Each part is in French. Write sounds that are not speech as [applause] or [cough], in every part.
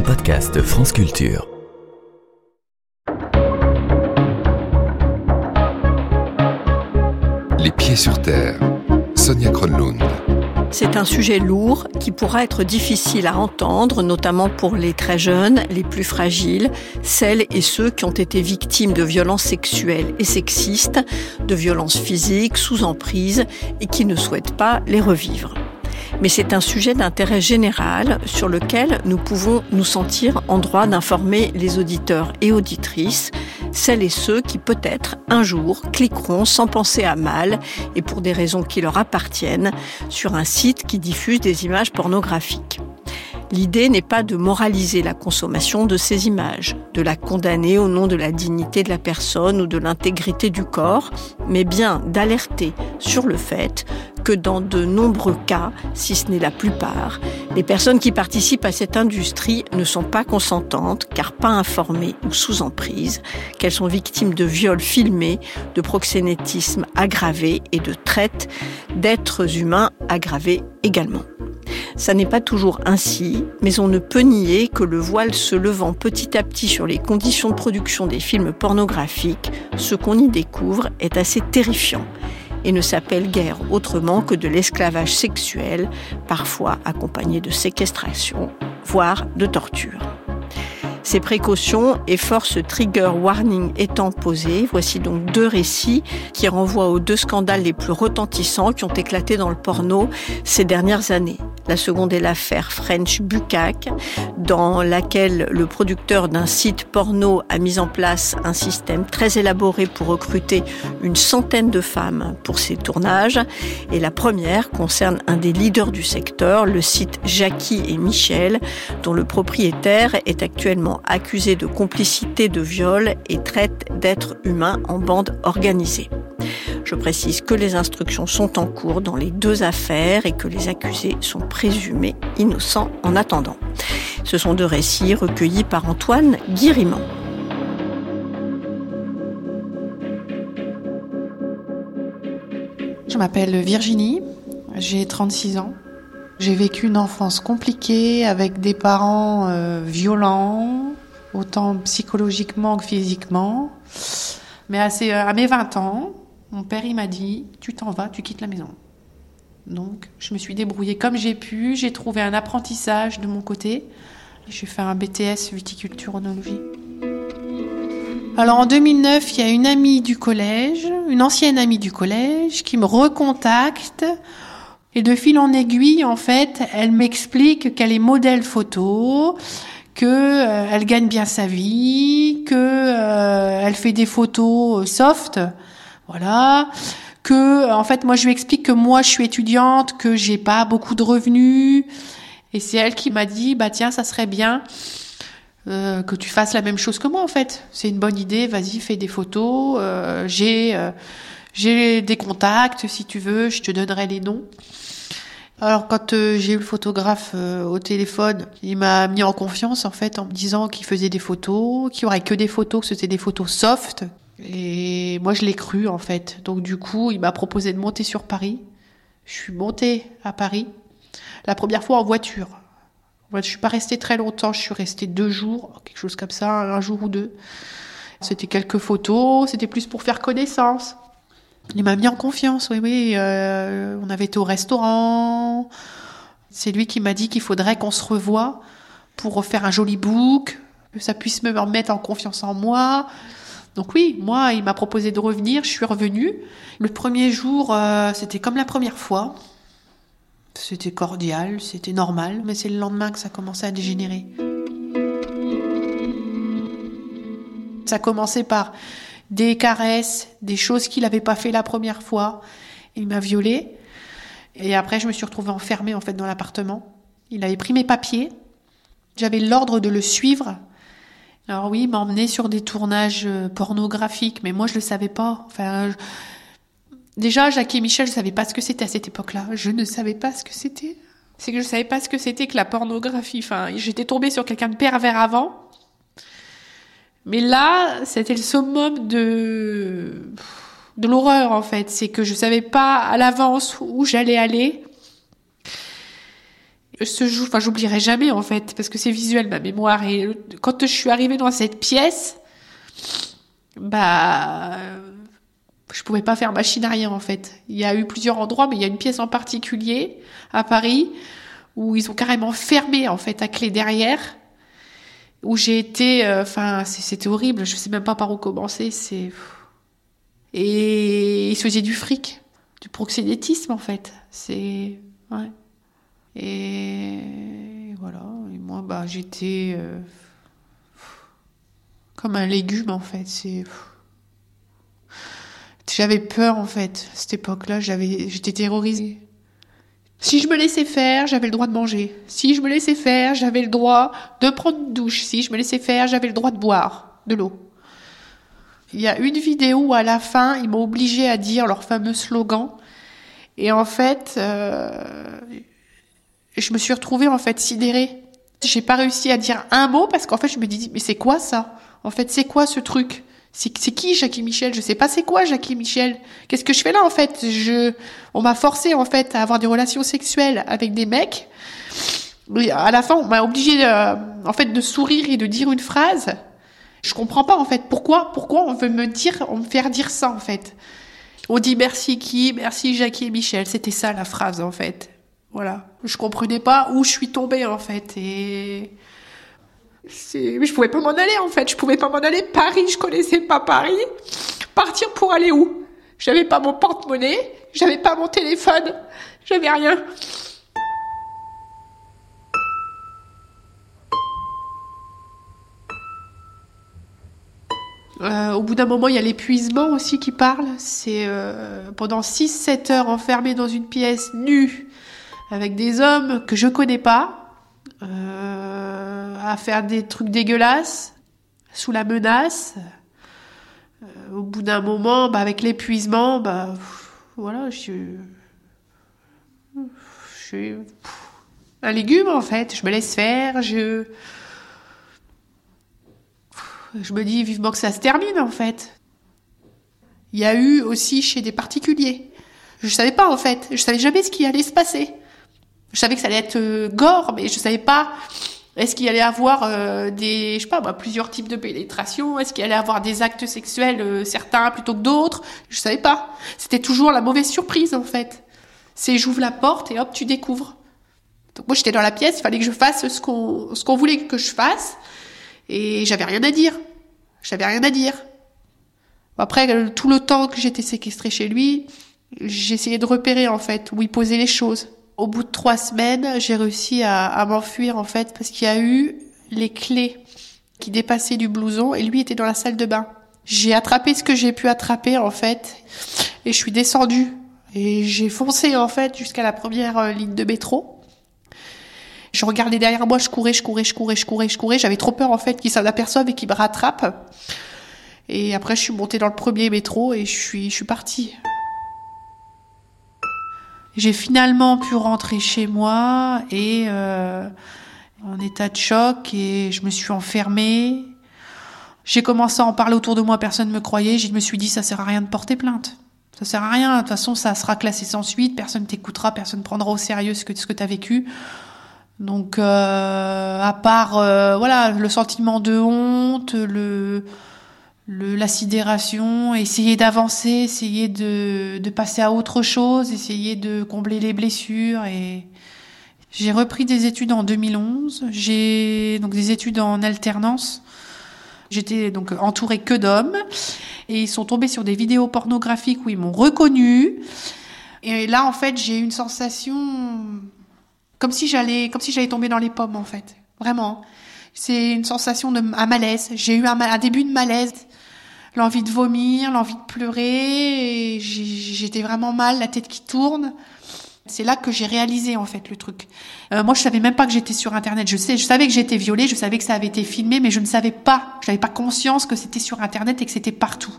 un podcast France Culture. Les pieds sur terre. Sonia Kronlund. C'est un sujet lourd qui pourra être difficile à entendre, notamment pour les très jeunes, les plus fragiles, celles et ceux qui ont été victimes de violences sexuelles et sexistes, de violences physiques sous emprise et qui ne souhaitent pas les revivre mais c'est un sujet d'intérêt général sur lequel nous pouvons nous sentir en droit d'informer les auditeurs et auditrices, celles et ceux qui peut-être un jour cliqueront sans penser à mal et pour des raisons qui leur appartiennent sur un site qui diffuse des images pornographiques. L'idée n'est pas de moraliser la consommation de ces images, de la condamner au nom de la dignité de la personne ou de l'intégrité du corps, mais bien d'alerter sur le fait que dans de nombreux cas, si ce n'est la plupart, les personnes qui participent à cette industrie ne sont pas consentantes car pas informées ou sous emprise, qu'elles sont victimes de viols filmés, de proxénétisme aggravé et de traite d'êtres humains aggravés également. Ça n'est pas toujours ainsi, mais on ne peut nier que le voile se levant petit à petit sur les conditions de production des films pornographiques, ce qu'on y découvre est assez terrifiant et ne s'appelle guère autrement que de l'esclavage sexuel, parfois accompagné de séquestration, voire de torture. Ces précautions et force trigger warning étant posées, voici donc deux récits qui renvoient aux deux scandales les plus retentissants qui ont éclaté dans le porno ces dernières années. La seconde est l'affaire French Bucac, dans laquelle le producteur d'un site porno a mis en place un système très élaboré pour recruter une centaine de femmes pour ses tournages. Et la première concerne un des leaders du secteur, le site Jackie et Michel, dont le propriétaire est actuellement accusé de complicité de viol et traite d'êtres humains en bande organisée. Je précise que les instructions sont en cours dans les deux affaires et que les accusés sont présumés innocents en attendant. Ce sont deux récits recueillis par Antoine Guirimand. Je m'appelle Virginie, j'ai 36 ans. J'ai vécu une enfance compliquée avec des parents euh, violents, autant psychologiquement que physiquement. Mais assez, euh, à mes 20 ans, mon père il m'a dit Tu t'en vas, tu quittes la maison. Donc je me suis débrouillée comme j'ai pu, j'ai trouvé un apprentissage de mon côté. J'ai fait un BTS viticulture onologie. Alors en 2009, il y a une amie du collège, une ancienne amie du collège, qui me recontacte et de fil en aiguille, en fait, elle m'explique qu'elle est modèle photo, que euh, elle gagne bien sa vie, que euh, elle fait des photos euh, soft, voilà, que en fait moi je lui explique que moi je suis étudiante, que j'ai pas beaucoup de revenus, et c'est elle qui m'a dit bah tiens ça serait bien que tu fasses la même chose que moi en fait, c'est une bonne idée, vas-y fais des photos, j'ai j'ai des contacts si tu veux, je te donnerai les noms. Alors quand euh, j'ai eu le photographe euh, au téléphone, il m'a mis en confiance en fait en me disant qu'il faisait des photos, qu'il y aurait que des photos, que c'était des photos soft. Et moi je l'ai cru en fait. Donc du coup, il m'a proposé de monter sur Paris. Je suis montée à Paris. La première fois en voiture. Je suis pas restée très longtemps, je suis restée deux jours, quelque chose comme ça, un jour ou deux. C'était quelques photos, c'était plus pour faire connaissance. Il m'a mis en confiance, oui, oui. Euh, on avait été au restaurant. C'est lui qui m'a dit qu'il faudrait qu'on se revoie pour refaire un joli book, que ça puisse me remettre en confiance en moi. Donc oui, moi, il m'a proposé de revenir, je suis revenue. Le premier jour, euh, c'était comme la première fois. C'était cordial, c'était normal, mais c'est le lendemain que ça commençait à dégénérer. Ça commençait par des caresses, des choses qu'il n'avait pas fait la première fois. Il m'a violée. Et après, je me suis retrouvée enfermée en fait dans l'appartement. Il avait pris mes papiers. J'avais l'ordre de le suivre. Alors oui, il m'a emmené sur des tournages euh, pornographiques, mais moi je le savais pas. Enfin, déjà Jacques et Michel, je savais pas ce que c'était à cette époque-là. Je ne savais pas ce que c'était. C'est que je savais pas ce que c'était que la pornographie. Enfin, j'étais tombée sur quelqu'un de pervers avant. Mais là, c'était le summum de, l'horreur, en fait. C'est que je savais pas à l'avance où j'allais aller. ce jour, enfin, j'oublierai jamais en fait, parce que c'est visuel ma mémoire. Et quand je suis arrivée dans cette pièce, bah, je pouvais pas faire machine arrière en fait. Il y a eu plusieurs endroits, mais il y a une pièce en particulier à Paris où ils ont carrément fermé en fait à clé derrière. Où j'ai été, euh, enfin, c'était horrible. Je sais même pas par où commencer. C'est et ils se du fric, du proxénétisme en fait. C'est ouais. Et voilà. Et moi, bah, j'étais euh, comme un légume en fait. J'avais peur en fait. Cette époque-là, j'étais terrorisée. Si je me laissais faire, j'avais le droit de manger. Si je me laissais faire, j'avais le droit de prendre une douche. Si je me laissais faire, j'avais le droit de boire de l'eau. Il y a une vidéo où à la fin, ils m'ont obligé à dire leur fameux slogan. Et en fait, euh, je me suis retrouvée en fait sidérée. J'ai pas réussi à dire un mot parce qu'en fait, je me dis mais c'est quoi ça? En fait, c'est quoi ce truc? C'est qui Jackie Michel? Je sais pas c'est quoi Jackie Michel? Qu'est-ce que je fais là en fait? Je, on m'a forcé en fait à avoir des relations sexuelles avec des mecs. À la fin, on m'a obligé euh, en fait de sourire et de dire une phrase. Je comprends pas en fait pourquoi pourquoi on veut me dire on me faire dire ça en fait? On dit merci qui? Merci Jackie et Michel. C'était ça la phrase en fait. Voilà. Je comprenais pas où je suis tombée en fait et je pouvais pas m'en aller en fait, je pouvais pas m'en aller. Paris, je connaissais pas Paris. Partir pour aller où? J'avais pas mon porte-monnaie, j'avais pas mon téléphone, j'avais rien. Euh, au bout d'un moment, il y a l'épuisement aussi qui parle. C'est euh, pendant 6-7 heures enfermé dans une pièce nue avec des hommes que je connais pas. Euh, à faire des trucs dégueulasses sous la menace. Euh, au bout d'un moment, bah, avec l'épuisement, bah voilà, je, suis un légume en fait. Je me laisse faire, je je me dis vivement que ça se termine en fait. Il y a eu aussi chez des particuliers. Je savais pas en fait, je savais jamais ce qui allait se passer. Je savais que ça allait être euh, gore, mais je savais pas est-ce qu'il allait avoir euh, des, je sais pas, bah, plusieurs types de pénétration? Est-ce qu'il allait avoir des actes sexuels euh, certains plutôt que d'autres? Je savais pas. C'était toujours la mauvaise surprise en fait. C'est j'ouvre la porte et hop tu découvres. Donc moi j'étais dans la pièce, il fallait que je fasse ce qu'on ce qu'on voulait que je fasse et j'avais rien à dire. J'avais rien à dire. Après tout le temps que j'étais séquestrée chez lui, j'essayais de repérer en fait où il posait les choses au bout de trois semaines, j'ai réussi à, m'enfuir en fait parce qu'il y a eu les clés qui dépassaient du blouson et lui était dans la salle de bain. J'ai attrapé ce que j'ai pu attraper en fait et je suis descendue et j'ai foncé en fait jusqu'à la première euh, ligne de métro. Je regardais derrière moi, je courais, je courais, je courais, je courais, je courais. J'avais trop peur en fait qu'il s'en aperçoive et qu'il me rattrape. Et après, je suis montée dans le premier métro et je suis, je suis partie. J'ai finalement pu rentrer chez moi et euh, en état de choc et je me suis enfermée. J'ai commencé à en parler autour de moi, personne ne me croyait. Je me suis dit ça sert à rien de porter plainte. Ça sert à rien. De toute façon, ça sera classé sans suite. Personne t'écoutera, personne prendra au sérieux ce que que t'as vécu. Donc, euh, à part euh, voilà le sentiment de honte, le le, la sidération, essayer d'avancer, essayer de, de passer à autre chose, essayer de combler les blessures et j'ai repris des études en 2011. J'ai donc des études en alternance. J'étais donc entourée que d'hommes et ils sont tombés sur des vidéos pornographiques où ils m'ont reconnue. Et là, en fait, j'ai eu une sensation comme si j'allais, comme si j'allais tomber dans les pommes, en fait. Vraiment. C'est une sensation de un malaise. J'ai eu un, un, début de malaise l'envie de vomir, l'envie de pleurer. J'étais vraiment mal, la tête qui tourne. C'est là que j'ai réalisé en fait le truc. Euh, moi, je savais même pas que j'étais sur Internet. Je sais, je savais que j'étais violée, je savais que ça avait été filmé, mais je ne savais pas, je n'avais pas conscience que c'était sur Internet et que c'était partout.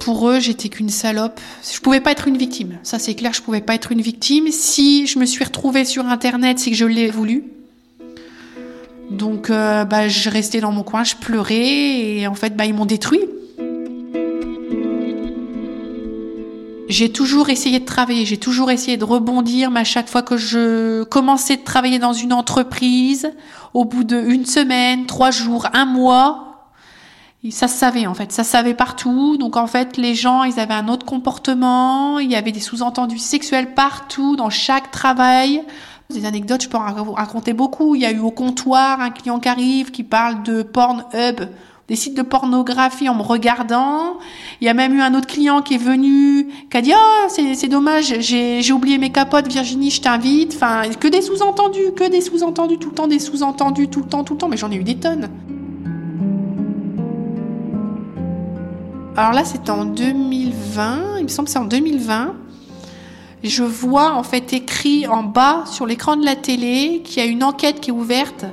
Pour eux, j'étais qu'une salope. Je pouvais pas être une victime. Ça, c'est clair, je pouvais pas être une victime. Si je me suis retrouvée sur Internet, c'est que je l'ai voulu. Donc, euh, bah, je restais dans mon coin, je pleurais et en fait, bah, ils m'ont détruit. J'ai toujours essayé de travailler, j'ai toujours essayé de rebondir, mais à chaque fois que je commençais de travailler dans une entreprise, au bout d'une semaine, trois jours, un mois, ça se savait en fait, ça se savait partout. Donc en fait, les gens, ils avaient un autre comportement, il y avait des sous-entendus sexuels partout, dans chaque travail. Des anecdotes, je peux en raconter beaucoup. Il y a eu au comptoir un client qui arrive, qui parle de Pornhub, des sites de pornographie en me regardant. Il y a même eu un autre client qui est venu, qui a dit oh c'est dommage, j'ai oublié mes capotes, Virginie, je t'invite. Enfin, que des sous-entendus, que des sous-entendus, tout le temps des sous-entendus, tout le temps, tout le temps. Mais j'en ai eu des tonnes. Alors là, c'était en 2020. Il me semble que c'est en 2020 je vois en fait écrit en bas sur l'écran de la télé qu'il y a une enquête qui est ouverte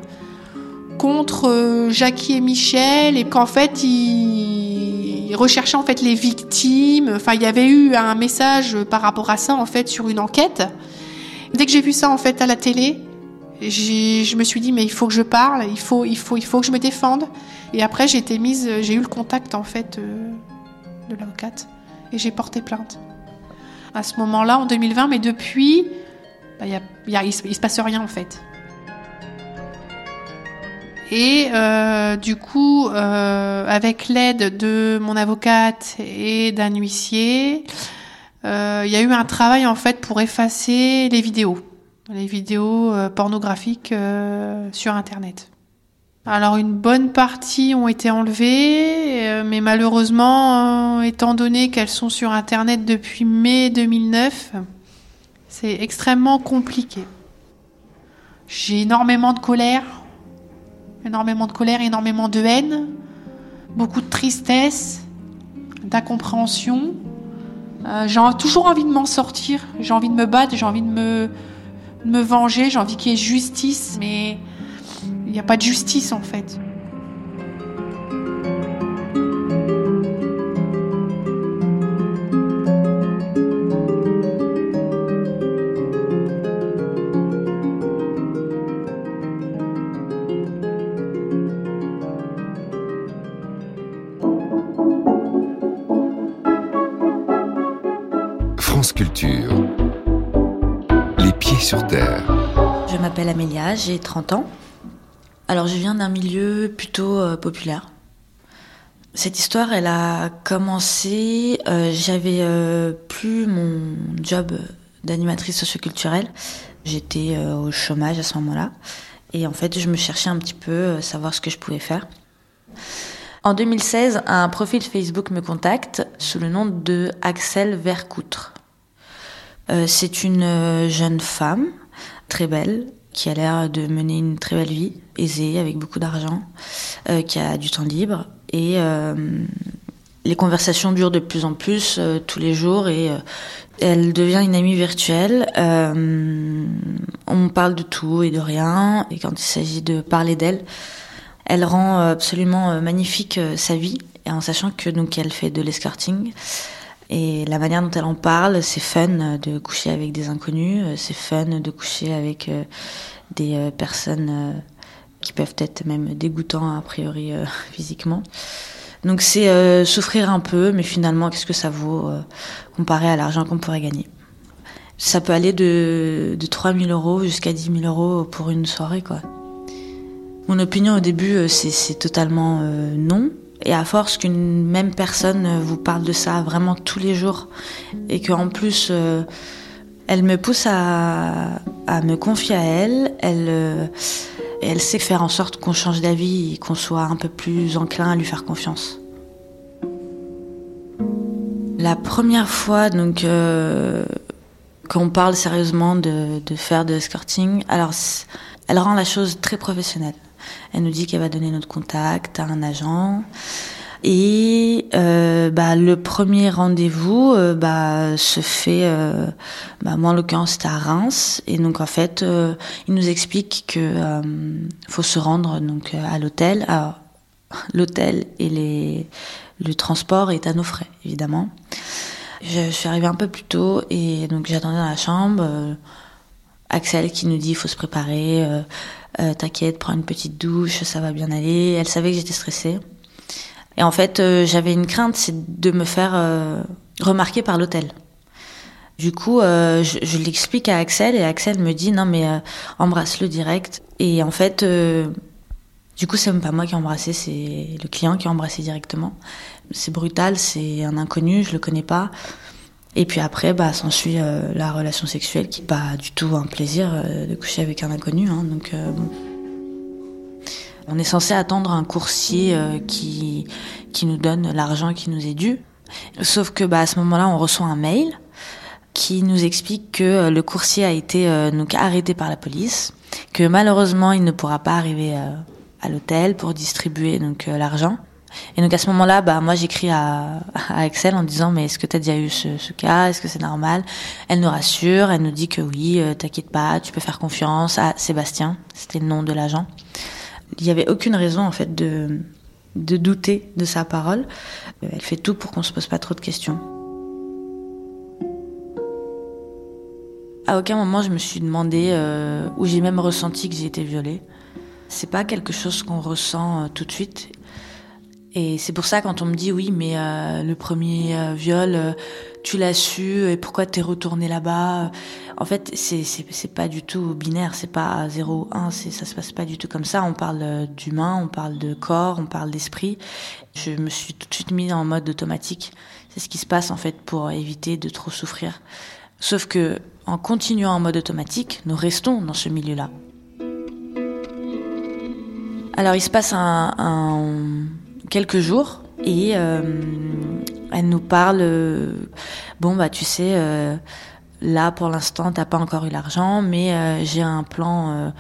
contre euh, Jackie et Michel et qu'en fait ils, recherchaient en fait les victimes. Enfin, il y avait eu un message par rapport à ça en fait sur une enquête. Dès que j'ai vu ça en fait à la télé, je me suis dit mais il faut que je parle, il faut, il faut, il faut que je me défende. Et après j'ai été mise, j'ai eu le contact en fait euh, de l'avocate et j'ai porté plainte à ce moment-là, en 2020, mais depuis, bah, il ne se passe rien en fait. Et euh, du coup, euh, avec l'aide de mon avocate et d'un huissier, euh, il y a eu un travail en fait pour effacer les vidéos, les vidéos pornographiques sur Internet. Alors une bonne partie ont été enlevées, euh, mais malheureusement, euh, étant donné qu'elles sont sur Internet depuis mai 2009, c'est extrêmement compliqué. J'ai énormément de colère, énormément de colère, énormément de haine, beaucoup de tristesse, d'incompréhension. Euh, j'ai toujours envie de m'en sortir, j'ai envie de me battre, j'ai envie de me, de me venger, j'ai envie qu'il y ait justice, mais il n'y a pas de justice en fait. France Culture. Les pieds sur terre. Je m'appelle Amélia, j'ai 30 ans. Alors je viens d'un milieu plutôt euh, populaire. Cette histoire, elle a commencé, euh, j'avais euh, plus mon job d'animatrice socioculturelle. J'étais au chômage à ce moment-là. Et en fait, je me cherchais un petit peu, savoir ce que je pouvais faire. En 2016, un profil Facebook me contacte sous le nom de Axel Vercoutre. C'est une jeune femme, très belle, qui a l'air de mener une très belle vie, aisée, avec beaucoup d'argent, euh, qui a du temps libre. Et euh, les conversations durent de plus en plus euh, tous les jours et elle devient une amie virtuelle. on parle de tout et de rien. Et quand il s'agit de parler d'elle, elle rend absolument magnifique sa vie, en sachant que donc elle fait de l'escorting. Et la manière dont elle en parle, c'est fun de coucher avec des inconnus, c'est fun de coucher avec euh, des euh, personnes euh, qui peuvent être même dégoûtants a priori [laughs] physiquement. Donc c'est souffrir un peu, mais finalement, qu'est-ce que ça vaut comparé à l'argent qu'on pourrait gagner? Ça peut aller de, de 3 000 euros jusqu'à 10 000 euros pour une soirée, quoi. Mon opinion au début, c'est totalement non. Et à force qu'une même personne vous parle de ça vraiment tous les jours et qu'en plus euh, elle me pousse à, me confier à elle, elle, euh, elle sait faire en sorte qu'on change d'avis et qu'on soit un peu plus enclin à lui faire confiance. La première fois donc euh, qu'on parle sérieusement de, faire de escorting, alors elle rend la chose très professionnelle. Elle nous dit qu'elle va donner notre contact à un agent. Et euh, bah, le premier rendez-vous euh, bah, se fait, euh, bah, moi en l'occurrence c'était à Reims, et donc en fait il nous explique que faut se rendre donc à l'hôtel. Alors l'hôtel et les, le transport est à nos frais évidemment. Je, je suis arrivée un peu plus tôt et donc j'attendais dans la chambre. Axel qui nous dit il faut se préparer, euh, t'inquiète, prends une petite douche, ça va bien aller. Elle savait que j'étais stressée. Et en fait, euh, j'avais une crainte, c'est de me faire euh, remarquer par l'hôtel. Du coup, je, je l'explique à Axel et Axel me dit non mais embrasse-le direct. Et en fait, du coup, c'est même pas moi qui ai embrassé, c'est le client qui a embrassé directement. C'est brutal, c'est un inconnu, je le connais pas. Et puis après, bah, s'ensuit euh, la relation sexuelle qui n'est pas du tout un plaisir euh, de coucher avec un inconnu. Hein, donc, euh. On est censé attendre un coursier euh, qui, qui nous donne l'argent qui nous est dû. Sauf que bah, à ce moment-là, on reçoit un mail qui nous explique que le coursier a été donc arrêté par la police, que malheureusement il ne pourra pas arriver à l'hôtel pour distribuer donc l'argent. Et donc à ce moment-là, bah moi j'écris à, à Axel en disant mais est-ce que tu as déjà eu ce, cas? Est-ce que c'est normal? Elle nous rassure, elle nous dit que oui, euh, t'inquiète pas, tu peux faire confiance à Sébastien, c'était le nom de l'agent. Il n'y avait aucune raison en fait de de douter de sa parole. Euh, Elle fait tout pour qu'on se pose pas trop de questions. À aucun moment je me suis demandé euh, ou j'ai même ressenti que j'ai été violée. C'est pas quelque chose qu'on ressent euh, tout de suite. Et c'est pour ça quand on me dit oui, mais euh, le premier euh, viol, euh, tu l'as su et pourquoi t'es retourné là-bas En fait, c'est c'est pas du tout binaire, c'est pas 0 1, c'est ça se passe pas du tout comme ça. On parle d'humain, on parle de corps, on parle d'esprit. Je me suis tout de suite mise en mode automatique. C'est ce qui se passe en fait pour éviter de trop souffrir. Sauf que en continuant en mode automatique, nous restons dans ce milieu-là. Alors il se passe un- quelques jours et euh, elle nous parle. euh, bon bah tu sais, euh, là pour l'instant t'as pas encore eu l'argent, mais j'ai un plan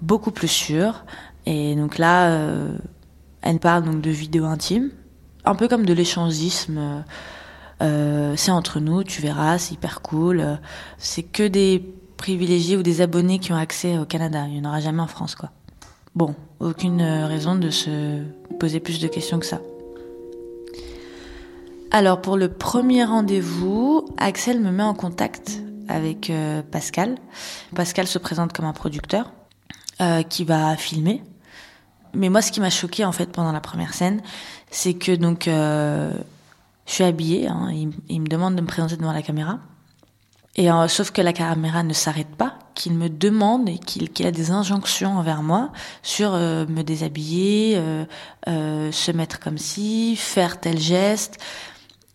beaucoup plus sûr. Et donc là, elle parle donc de vidéos intimes, un peu comme de l'échangisme. c'est entre nous, tu verras, c'est hyper cool. C'est que des privilégiés ou des abonnés qui ont accès au Canada. Il n'y en aura jamais en France, quoi. Bon, aucune euh, raison de se poser plus de questions que ça. Alors pour le premier rendez-vous, Axel me met en contact avec euh, Pascal. Pascal se présente comme un producteur euh, qui va filmer. Mais moi, ce qui m'a choqué en fait pendant la première scène, c'est que donc je suis habillée. Hein, il me demande de me présenter devant la caméra. Et euh, sauf que la caméra ne s'arrête pas, qu'il me demande et qu'il qu'il a des injonctions envers moi sur euh, me déshabiller, euh, euh, se mettre comme ci, faire tel geste.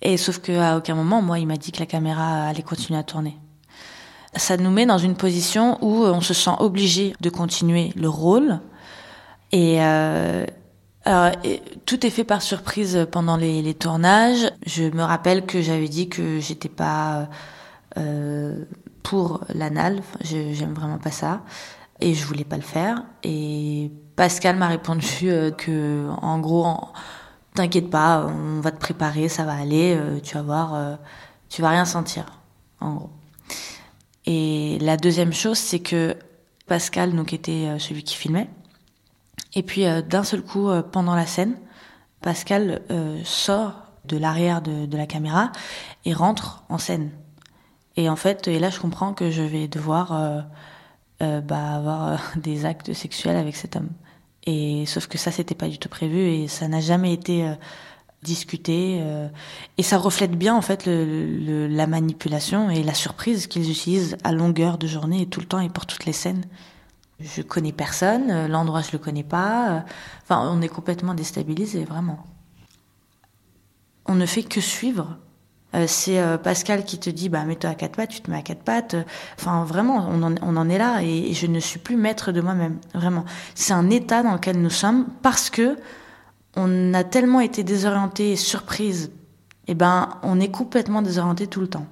Et sauf que à aucun moment, moi, il m'a dit que la caméra allait continuer à tourner. Ça nous met dans une position où on se sent obligé de continuer le rôle. Et euh, alors, tout est fait par surprise pendant les, les tournages. Je me rappelle que j'avais dit que j'étais pas euh, pour l'anal. J'aime vraiment pas ça. Et je voulais pas le faire. Et Pascal m'a répondu euh, que, en gros, t'inquiète pas, on va te préparer, ça va aller, euh, tu vas voir, euh, tu vas rien sentir, en gros. Et la deuxième chose, c'est que Pascal, donc, était euh, celui qui filmait. Et puis, euh, d'un seul coup, euh, pendant la scène, Pascal euh, sort de l'arrière de, de la caméra et rentre en scène. Et en fait, et là, je comprends que je vais devoir euh, euh, bah, avoir euh, [laughs] des actes sexuels avec cet homme. Et sauf que ça, c'était pas du tout prévu et ça n'a jamais été discuté. et ça reflète bien en fait la manipulation et la surprise qu'ils utilisent à longueur de journée et tout le temps et pour toutes les scènes. Je connais personne, l'endroit je le connais pas. Enfin, on est complètement déstabilisé, vraiment. On ne fait que suivre. Euh, c'est euh, Pascal qui te dit bah mets-toi à quatre pattes, tu te mets à quatre pattes. Enfin vraiment, on en, est là et, je ne suis plus maître de moi-même. Vraiment, c'est un état dans lequel nous sommes parce que on a tellement été désorienté et surprise. Et ben, on est complètement désorienté tout le temps.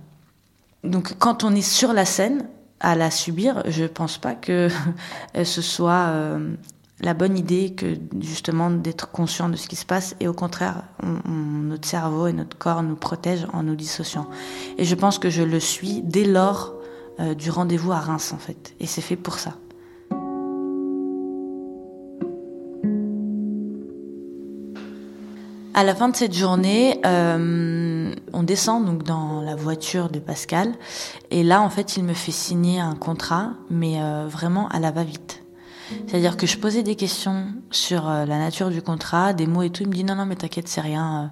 Donc quand on est sur la scène à la subir, je pense pas que [laughs] ce soit euh, la bonne idée que justement d'être conscient de ce qui se passe et au contraire, on- on- notre cerveau et notre corps nous protègent en nous dissociant. Et je pense que je le suis dès lors euh, du rendez-vous à Reims en fait. Et c'est fait pour ça. À la fin de cette journée, euh, on descend donc dans la voiture de Pascal et là en fait il me fait signer un contrat mais euh, vraiment à la va-vite. C'est-à-dire que je posais des questions sur euh, la nature du contrat, des mots et tout, il me dit non non mais t'inquiète c'est rien.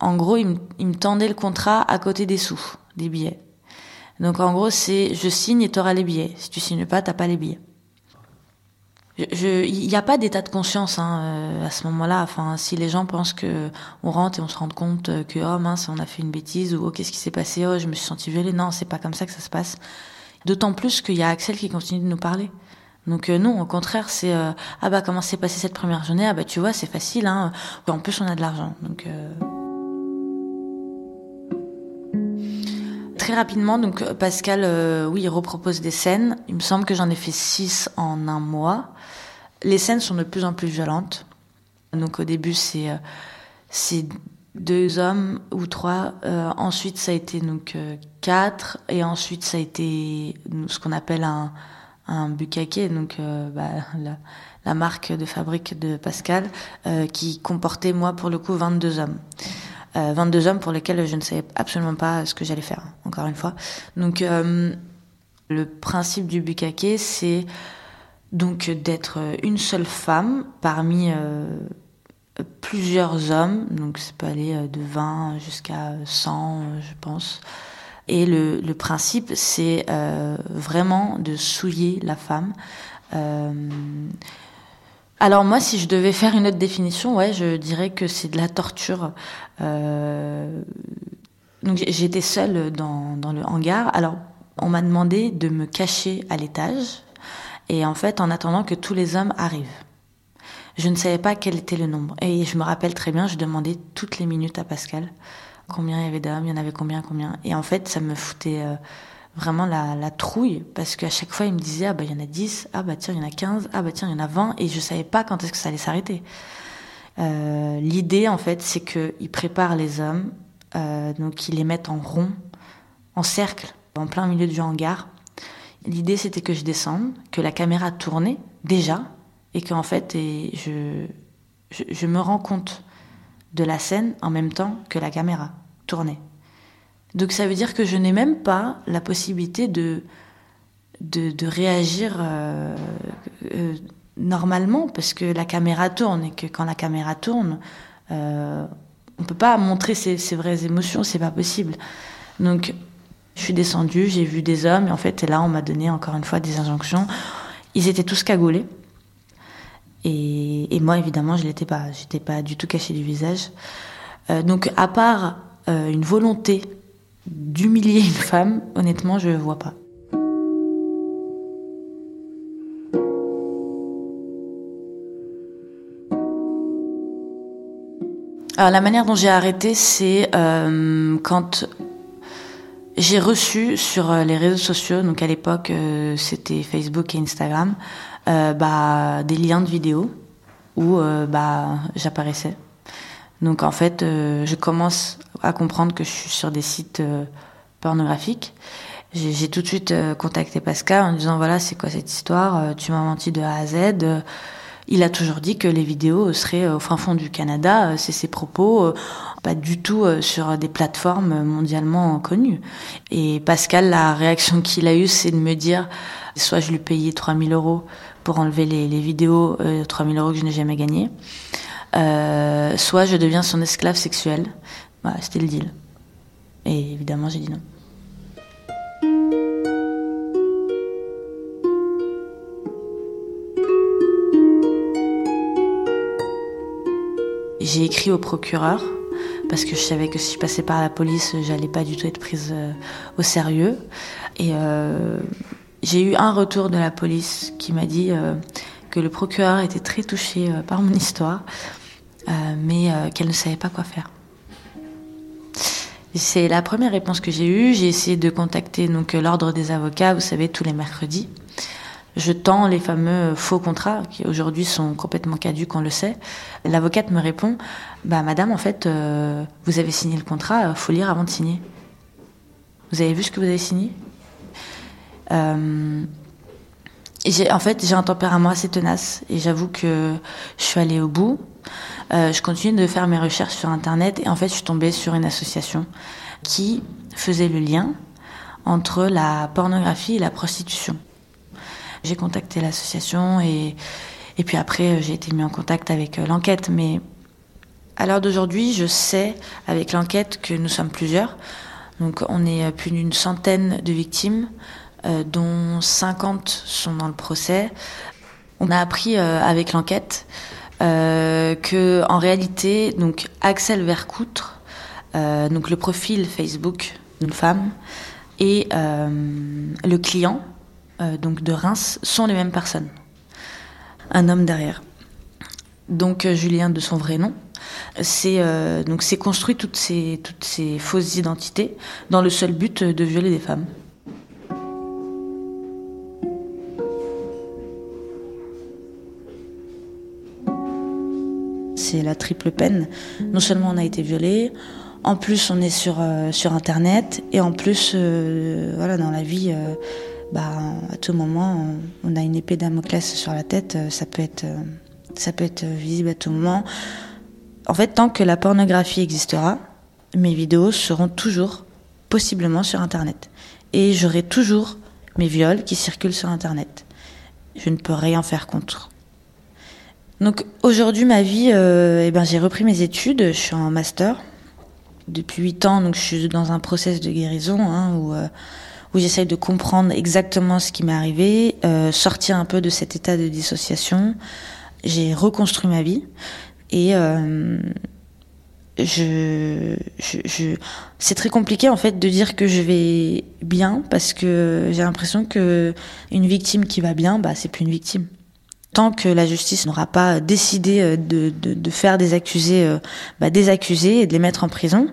En gros il me, il me tendait le contrat à côté des sous, des billets. Donc en gros, c'est je signe et t'auras les billets. Si tu signes pas, t'as pas les billets. Il n'y a pas d'état de conscience hein, euh, à ce moment-là. Enfin, si les gens pensent que on rentre et on se rend compte que oh mince, on a fait une bêtise ou oh qu'est-ce qui s'est passé, oh je me suis senti violée. Non, c'est pas comme ça que ça se passe. D'autant plus qu'il y a Axel qui continue de nous parler. Donc euh, non, au contraire, c'est euh, ah bah comment s'est passée cette première journée? Ah bah tu vois, c'est facile. Hein. En plus, on a de l'argent. Donc très rapidement, donc Pascal, oui, il repropose des scènes. Il me semble que j'en ai fait six en un mois. Les scènes sont de plus en plus violentes. Donc au début, c'est euh, deux hommes ou trois. Euh, ensuite, ça a été donc euh, quatre. Et ensuite, ça a été ce qu'on appelle un, un bucaquet, donc bah, la, marque de fabrique de Pascal, qui comportait, moi, pour le coup, 22 hommes. 22 hommes pour lesquels je ne savais absolument pas ce que j'allais faire, encore une fois. Donc, le principe du bucaquet, c'est donc d'être une seule femme parmi euh, plusieurs hommes, donc ça peut aller euh, de 20 jusqu'à 100, euh, je pense. Et le, principe, c'est vraiment de souiller la femme. alors moi, si je devais faire une autre définition, ouais, je dirais que c'est de la torture. donc j'étais seule dans, dans le hangar. Alors on m'a demandé de me cacher à l'étage et en fait, en attendant que tous les hommes arrivent. Je ne savais pas quel était le nombre. Et je me rappelle très bien, je demandais toutes les minutes à Pascal combien il y avait d'hommes, il y en avait combien, combien. Et en fait, ça me foutait euh, vraiment la, trouille, parce qu'à chaque fois, il me disait, ah bah il y en a 10, ah bah tiens, il y en a 15, ah bah tiens, il y en a 20, et je savais pas quand est-ce que ça allait s'arrêter. Euh, L'idée, en fait, c'est qu'il prépare les hommes, euh, donc ils les mettent en rond, en cercle, en plein milieu du hangar, L'idée, c'était que je descende, que la caméra tournait déjà, et qu'en fait, et je, je, me rends compte de la scène en même temps que la caméra tournait. Donc ça veut dire que je n'ai même pas la possibilité de, de, réagir euh, euh, normalement, parce que la caméra tourne, et que quand la caméra tourne, euh, on ne peut pas montrer ses, ses vraies émotions, c'est pas possible. Donc je suis descendue, j'ai vu des hommes, et en fait, là, on m'a donné encore une fois des injonctions. Ils étaient tous cagoulés. Et, moi, évidemment, je l'étais pas. J'étais pas du tout cachée du visage. Euh, donc, à part euh, une volonté d'humilier une femme, honnêtement, je ne vois pas. Alors, la manière dont j'ai arrêté, c'est euh, quand j'ai reçu sur les réseaux sociaux, donc à l'époque c'était Facebook et Instagram, bah, des liens de vidéos où bah, j'apparaissais. Donc en fait, je commence à comprendre que je suis sur des sites pornographiques. J'ai tout de suite contacté Pascal en disant voilà c'est quoi cette histoire, tu m'as menti de A à Z il a toujours dit que les vidéos seraient au fin fond du Canada. C'est ses propos, euh, pas du tout euh, sur des plateformes mondialement connues. Et Pascal, la réaction qu'il a eue, c'est de me dire, soit je lui payais 3000 euros pour enlever les, les vidéos, euh, 3000 euros que je n'ai jamais gagné, euh, soit je deviens son esclave sexuel. Voilà, c'était le deal. Et évidemment, j'ai dit non. J'ai écrit au procureur parce que je savais que si je passais par la police, j'allais pas du tout être prise euh, au sérieux. Et euh, j'ai eu un retour de la police qui m'a dit euh, que le procureur était très touché par mon histoire, mais qu'elle ne savait pas quoi faire. C'est la première réponse que j'ai eue. J'ai essayé de contacter donc l'ordre des avocats, vous savez, tous les mercredis je tends les fameux faux contrats qui aujourd'hui sont complètement caducs, on le sait. L'avocate me répond Bah, madame, en fait, euh, vous avez signé le contrat, faut lire avant de signer. Vous avez vu ce que vous avez signé? euh, En fait, j'ai un tempérament assez tenace et j'avoue que je suis allée au bout. Euh, je continue de faire mes recherches sur Internet et en fait, je suis tombée sur une association qui faisait le lien entre la pornographie et la prostitution. J'ai contacté l'association et, et puis après, euh, j'ai été mis en contact avec euh, l'enquête. Mais à l'heure d'aujourd'hui, je sais avec l'enquête que nous sommes plusieurs. Donc on est plus d'une centaine de victimes, dont 50 sont dans le procès. On a appris avec l'enquête que en réalité, donc Axel Vercoutre, donc le profil Facebook d'une femme, et le client, donc de Reims, sont les mêmes personnes. Un homme derrière donc euh, Julien de son vrai nom. C'est euh, construit ces toutes ces fausses identités dans le seul but de violer des femmes. C'est la triple peine. Non seulement on a été violé, en plus on est sur euh, sur internet et en plus voilà dans la vie bah à tout moment on, a une épée Damoclès sur la tête, ça peut être ça peut être visible à tout moment. En fait, tant que la pornographie existera, mes vidéos seront toujours possiblement sur Internet. Et j'aurai toujours mes viols qui circulent sur Internet. Je ne peux rien faire contre. Donc aujourd'hui, ma vie, euh, eh ben, j'ai repris mes études, je suis en master. Depuis 8 ans, donc je suis dans un process de guérison hein, où, euh, où j'essaye de comprendre exactement ce qui m'est arrivé, euh, sortir un peu de cet état de dissociation, j'ai reconstruit ma vie et euh, je, je, je c'est très compliqué en fait de dire que je vais bien parce que j'ai l'impression que une victime qui va bien, bah c'est plus une victime. Tant que la justice n'aura pas décidé euh, de, faire des accusés, euh, bah, des accusés et de les mettre en prison,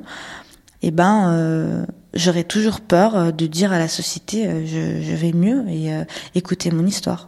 eh ben euh, j'aurais toujours peur de dire à la société je, je vais mieux et écouter mon histoire.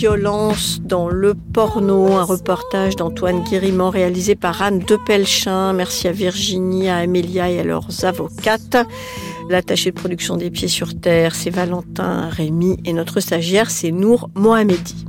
Violence dans le porno, un reportage d'Antoine Guérimant réalisé par Anne Depelchin. Merci à Virginie, à Amélia et à leurs avocates. L'attaché de production des Pieds sur Terre, c'est Valentin Rémy et notre stagiaire, c'est Nour Mohamedi.